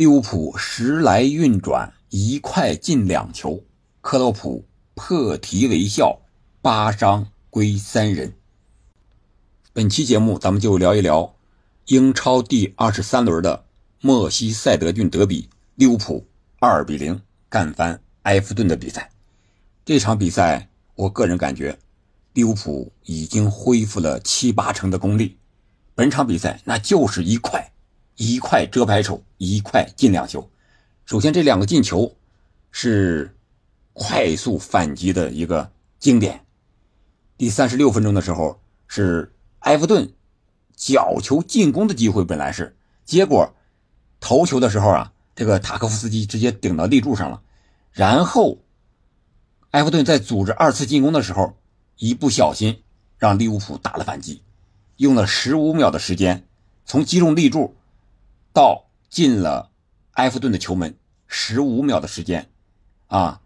利物浦时来运转，一块进两球。克洛普破涕为笑，八伤归三人。本期节目咱们就聊一聊英超第二十三轮的莫西塞德郡德比，利物浦二比零干翻埃弗顿的比赛。这场比赛，我个人感觉利物浦已经恢复了七八成的功力。本场比赛那就是一块。一块遮牌手，一块进两球。首先，这两个进球是快速反击的一个经典。第三十六分钟的时候，是埃弗顿角球进攻的机会，本来是，结果头球的时候啊，这个塔科夫斯基直接顶到立柱上了。然后，埃弗顿在组织二次进攻的时候，一不小心让利物浦打了反击，用了十五秒的时间从击中立柱。到进了埃弗顿的球门，十五秒的时间，啊，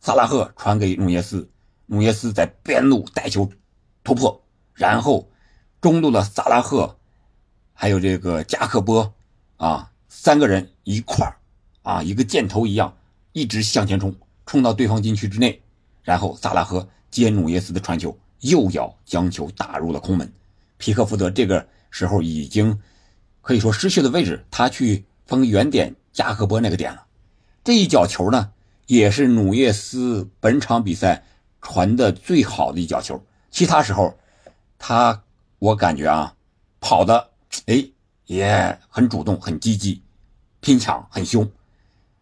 萨拉赫传给努涅斯，努涅斯在边路带球突破，然后中路的萨拉赫，还有这个加克波，啊，三个人一块，啊，一个箭头一样，一直向前冲，冲到对方禁区之内，然后萨拉赫接努涅斯的传球，右脚将球打入了空门，皮克福德这个时候已经。可以说失去了位置，他去封原点加克波那个点了。这一脚球呢，也是努涅斯本场比赛传的最好的一脚球。其他时候，他我感觉啊，跑的哎也很主动、很积极，拼抢很凶，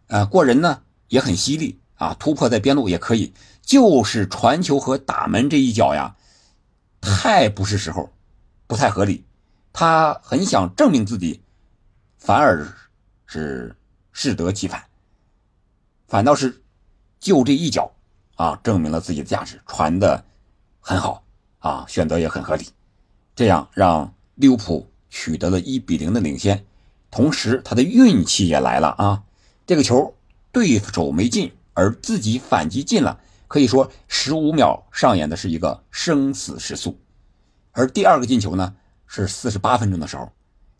呃，过人呢也很犀利啊，突破在边路也可以。就是传球和打门这一脚呀，太不是时候，不太合理。他很想证明自己，反而是适得其反，反倒是就这一脚啊，证明了自己的价值，传的很好啊，选择也很合理，这样让利物浦取得了一比零的领先，同时他的运气也来了啊，这个球对手没进，而自己反击进了，可以说十五秒上演的是一个生死时速，而第二个进球呢？是四十八分钟的时候，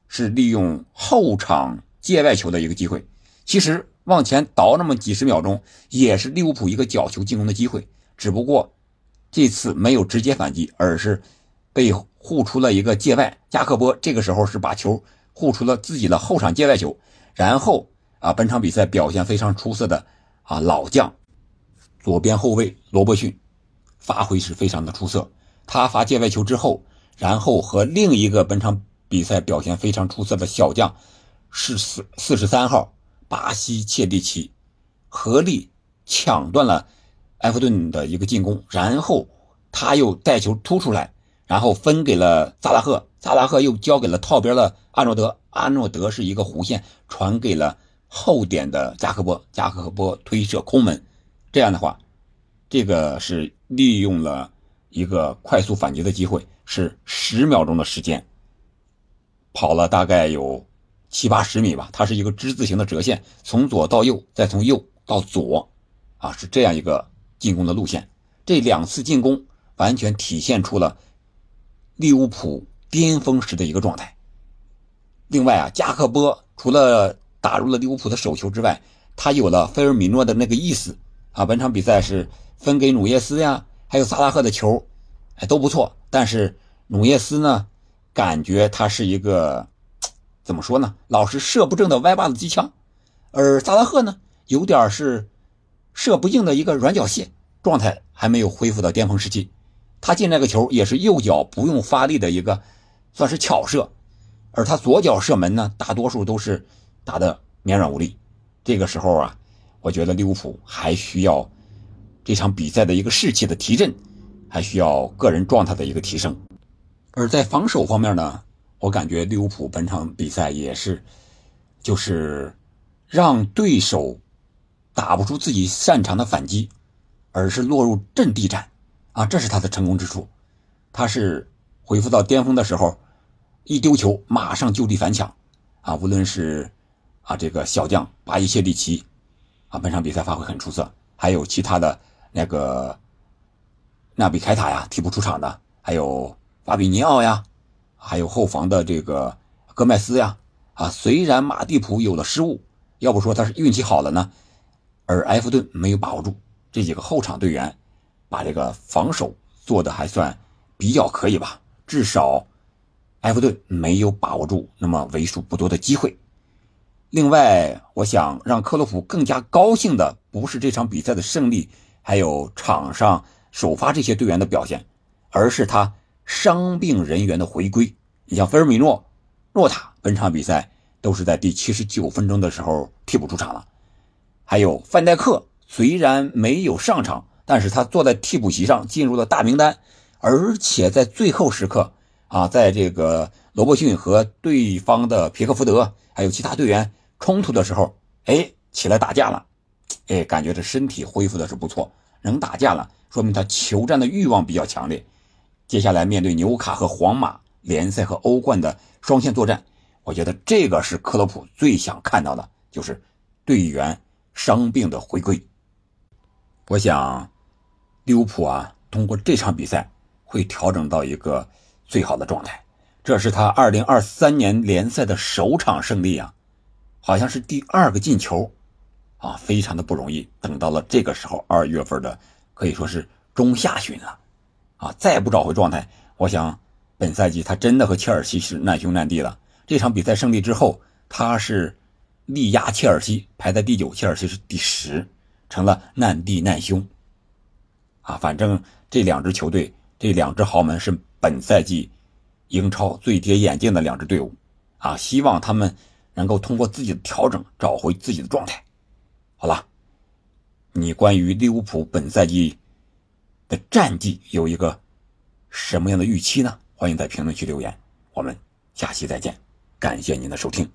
是利用后场界外球的一个机会。其实往前倒那么几十秒钟，也是利物浦一个角球进攻的机会。只不过这次没有直接反击，而是被护出了一个界外。加克波这个时候是把球护出了自己的后场界外球。然后啊，本场比赛表现非常出色的啊老将左边后卫罗伯逊发挥是非常的出色。他发界外球之后。然后和另一个本场比赛表现非常出色的小将，是四四十三号巴西切蒂奇，合力抢断了埃弗顿的一个进攻，然后他又带球突出来，然后分给了萨拉赫，萨拉赫又交给了套边的阿诺德，阿诺德是一个弧线传给了后点的加克波，加克波推射空门，这样的话，这个是利用了一个快速反击的机会。是十秒钟的时间，跑了大概有七八十米吧。它是一个之字形的折线，从左到右，再从右到左，啊，是这样一个进攻的路线。这两次进攻完全体现出了利物浦巅峰时的一个状态。另外啊，加克波除了打入了利物浦的手球之外，他有了菲尔米诺的那个意思啊。本场比赛是分给努涅斯呀，还有萨拉赫的球。哎，都不错，但是努涅斯呢，感觉他是一个怎么说呢，老是射不正的歪把子机枪，而萨拉赫呢，有点是射不硬的一个软脚蟹，状态还没有恢复到巅峰时期。他进那个球也是右脚不用发力的一个，算是巧射，而他左脚射门呢，大多数都是打的绵软无力。这个时候啊，我觉得利物浦还需要这场比赛的一个士气的提振。还需要个人状态的一个提升，而在防守方面呢，我感觉利物浦本场比赛也是，就是让对手打不出自己擅长的反击，而是落入阵地战，啊，这是他的成功之处。他是恢复到巅峰的时候，一丢球马上就地反抢，啊，无论是啊这个小将巴伊谢利奇，啊，本场比赛发挥很出色，还有其他的那个。纳比凯塔呀，替补出场的，还有法比尼奥呀，还有后防的这个戈麦斯呀，啊，虽然马蒂普有了失误，要不说他是运气好了呢，而埃弗顿没有把握住这几个后场队员，把这个防守做的还算比较可以吧，至少埃弗顿没有把握住那么为数不多的机会。另外，我想让克洛普更加高兴的不是这场比赛的胜利，还有场上首发这些队员的表现，而是他伤病人员的回归。你像菲尔米诺、诺塔，本场比赛。都是在第七十九分钟的时候替补出场了，还有范戴克虽然没有上场，但是他坐在替补席上进入了大名单，而且在最后时刻啊，在这个罗伯逊和对方的皮克福德还有其他队员冲突的时候，哎，起来打架了，哎，感觉这身体恢复的是不错，能打架了，说明他求战的欲望比较强烈。接下来面对纽卡和皇马联赛和欧冠的双线作战。我觉得这个是克洛普最想看到的，就是队员伤病的回归。我想，利物浦啊，通过这场比赛会调整到一个最好的状态。这是他2023年联赛的首场胜利啊，好像是第二个进球啊，非常的不容易。等到了这个时候，二月份的可以说是中下旬了啊，再不找回状态，我想本赛季他真的和切尔西是难兄难弟了。这场比赛胜利之后，他是力压切尔西，排在第九，切尔西是第十，成了难弟难兄。啊，反正这两支球队，这两支豪门是本赛季英超最跌眼镜的两支队伍。啊，希望他们能够通过自己的调整，找回自己的状态。好了，你关于利物浦本赛季的战绩有一个什么样的预期呢？欢迎在评论区留言，我们下期再见。感谢您的收听。